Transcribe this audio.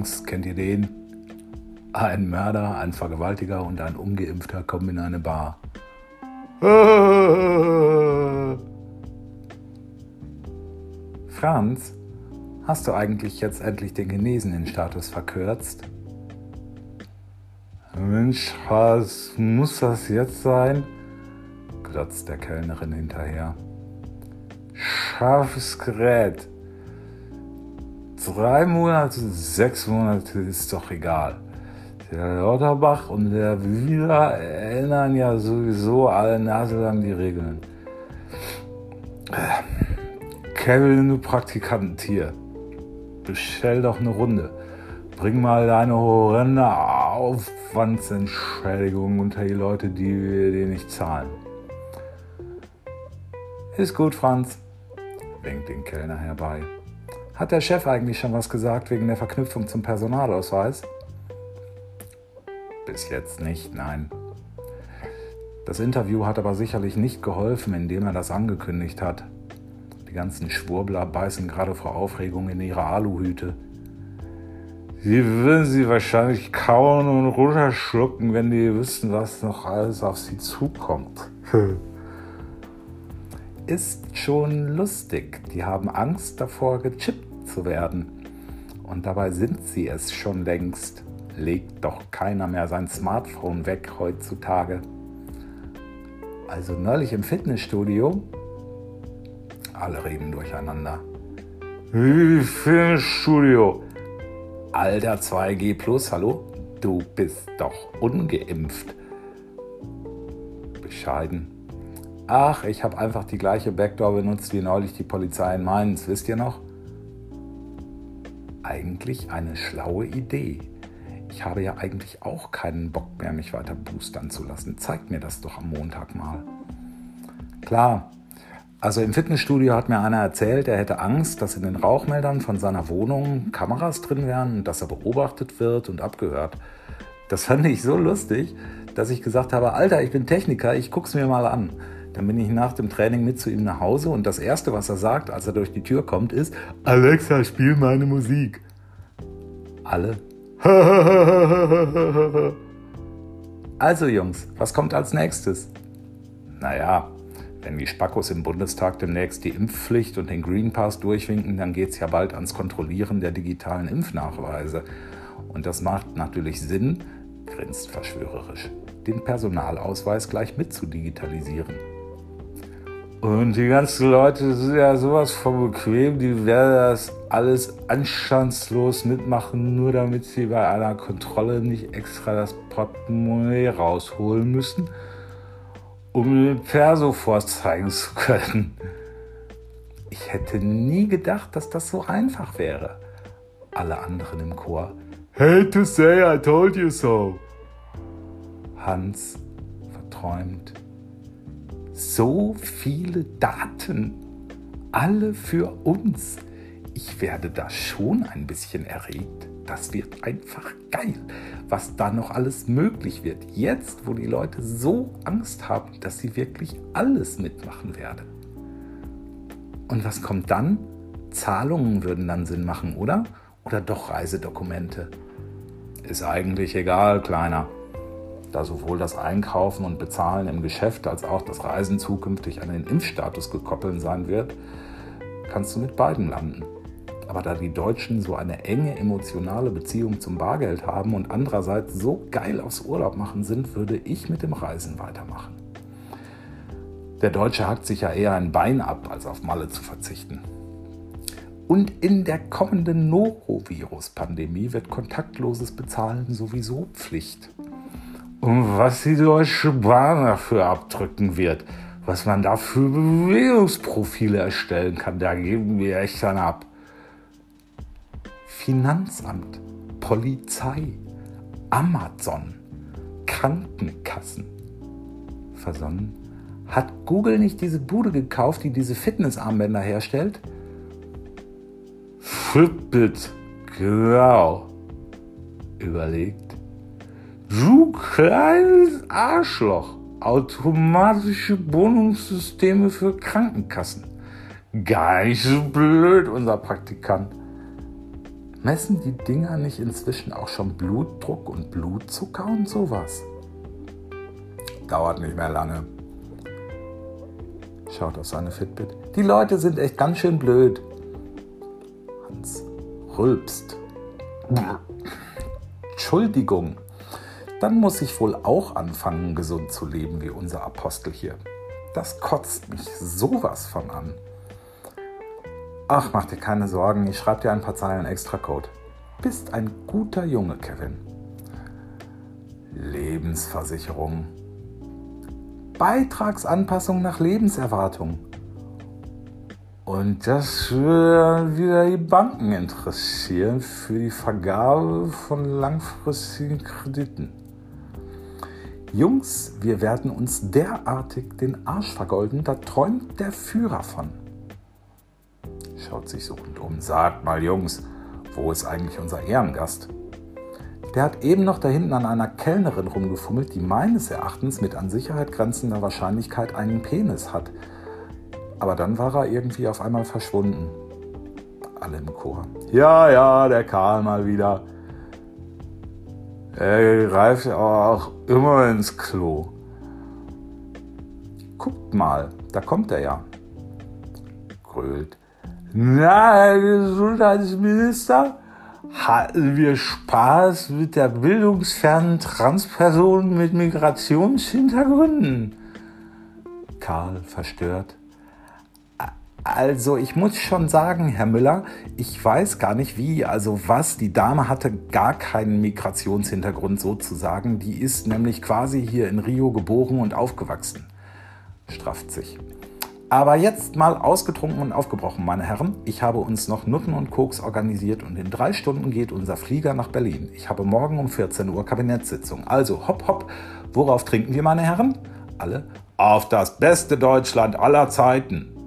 Jungs, kennt ihr den? Ein Mörder, ein Vergewaltiger und ein Ungeimpfter kommen in eine Bar. Franz, hast du eigentlich jetzt endlich den genesenen Status verkürzt? Mensch, was muss das jetzt sein? glotzt der Kellnerin hinterher. Scharfes Gerät. Drei Monate, sechs Monate ist doch egal. Der Lauterbach und der Wieler erinnern ja sowieso alle Nase lang die Regeln. Kevin, du Praktikantier, bestell doch eine Runde. Bring mal deine horrende Aufwandsentschädigung unter die Leute, die wir dir nicht zahlen. Ist gut, Franz, winkt den Kellner herbei. Hat der Chef eigentlich schon was gesagt wegen der Verknüpfung zum Personalausweis? Bis jetzt nicht, nein. Das Interview hat aber sicherlich nicht geholfen, indem er das angekündigt hat. Die ganzen Schwurbler beißen gerade vor Aufregung in ihre Aluhüte. Sie würden sie wahrscheinlich kauen und runterschlucken, wenn die wüssten, was noch alles auf sie zukommt. Ist schon lustig. Die haben Angst davor, gechippt zu werden. Und dabei sind sie es schon längst. Legt doch keiner mehr sein Smartphone weg heutzutage. Also neulich im Fitnessstudio. Alle reden durcheinander. Fitnessstudio? Alter 2G Plus, hallo? Du bist doch ungeimpft. Bescheiden. Ach, ich habe einfach die gleiche Backdoor benutzt wie neulich die Polizei in Mainz, wisst ihr noch? Eigentlich eine schlaue Idee. Ich habe ja eigentlich auch keinen Bock mehr, mich weiter boostern zu lassen. Zeigt mir das doch am Montag mal. Klar, also im Fitnessstudio hat mir einer erzählt, er hätte Angst, dass in den Rauchmeldern von seiner Wohnung Kameras drin wären und dass er beobachtet wird und abgehört. Das fand ich so lustig, dass ich gesagt habe, Alter, ich bin Techniker, ich guck's mir mal an. Dann bin ich nach dem Training mit zu ihm nach Hause und das Erste, was er sagt, als er durch die Tür kommt, ist, Alexa, spiel meine Musik. Alle. also Jungs, was kommt als nächstes? Naja, wenn die Spackos im Bundestag demnächst die Impfpflicht und den Green Pass durchwinken, dann geht es ja bald ans Kontrollieren der digitalen Impfnachweise. Und das macht natürlich Sinn, grinst verschwörerisch, den Personalausweis gleich mit zu digitalisieren. Und die ganzen Leute sind ja sowas von bequem, die werden das alles anstandslos mitmachen, nur damit sie bei einer Kontrolle nicht extra das Portemonnaie rausholen müssen, um den Perso vorzeigen zu können. Ich hätte nie gedacht, dass das so einfach wäre. Alle anderen im Chor. Hate to say I told you so. Hans verträumt so viele Daten, alle für uns. Ich werde da schon ein bisschen erregt. Das wird einfach geil, was da noch alles möglich wird. Jetzt, wo die Leute so Angst haben, dass sie wirklich alles mitmachen werden. Und was kommt dann? Zahlungen würden dann Sinn machen, oder? Oder doch Reisedokumente? Ist eigentlich egal, Kleiner da sowohl das Einkaufen und Bezahlen im Geschäft als auch das Reisen zukünftig an den Impfstatus gekoppelt sein wird, kannst du mit beiden landen. Aber da die Deutschen so eine enge emotionale Beziehung zum Bargeld haben und andererseits so geil aufs Urlaub machen sind, würde ich mit dem Reisen weitermachen. Der Deutsche hackt sich ja eher ein Bein ab, als auf Malle zu verzichten. Und in der kommenden Norovirus-Pandemie wird kontaktloses Bezahlen sowieso Pflicht. Und was die Deutsche Bahn dafür abdrücken wird, was man da für Bewegungsprofile erstellen kann, da geben wir echt dann ab. Finanzamt, Polizei, Amazon, Krankenkassen. Versonnen. Hat Google nicht diese Bude gekauft, die diese Fitnessarmbänder herstellt? Fitbit, genau. Überlegt. Du kleines Arschloch. Automatische Bonungssysteme für Krankenkassen. Gar nicht so blöd, unser Praktikant. Messen die Dinger nicht inzwischen auch schon Blutdruck und Blutzucker und sowas? Dauert nicht mehr lange. Schaut auf seine Fitbit. Die Leute sind echt ganz schön blöd. Hans rülpst. Entschuldigung. Dann muss ich wohl auch anfangen, gesund zu leben wie unser Apostel hier. Das kotzt mich sowas von an. Ach, mach dir keine Sorgen, ich schreibe dir ein paar Zeilen extra Code. Bist ein guter Junge, Kevin. Lebensversicherung. Beitragsanpassung nach Lebenserwartung. Und das würde wieder die Banken interessieren für die Vergabe von langfristigen Krediten. Jungs, wir werden uns derartig den Arsch vergolden, da träumt der Führer von schaut sich suchend um. Sagt mal, Jungs, wo ist eigentlich unser Ehrengast? Der hat eben noch da hinten an einer Kellnerin rumgefummelt, die meines Erachtens mit an Sicherheit grenzender Wahrscheinlichkeit einen Penis hat. Aber dann war er irgendwie auf einmal verschwunden. Alle im Chor. Ja, ja, der Karl mal wieder. Er greift auch immer ins Klo. Guckt mal, da kommt er ja. Grölt. Na, Herr Gesundheitsminister, hatten wir Spaß mit der bildungsfernen Transperson mit Migrationshintergründen? Karl verstört. Also ich muss schon sagen, Herr Müller, ich weiß gar nicht wie, also was, die Dame hatte gar keinen Migrationshintergrund sozusagen, die ist nämlich quasi hier in Rio geboren und aufgewachsen. Strafft sich. Aber jetzt mal ausgetrunken und aufgebrochen, meine Herren. Ich habe uns noch Nutten und Koks organisiert und in drei Stunden geht unser Flieger nach Berlin. Ich habe morgen um 14 Uhr Kabinettssitzung. Also hopp, hopp. Worauf trinken wir, meine Herren? Alle auf das beste Deutschland aller Zeiten.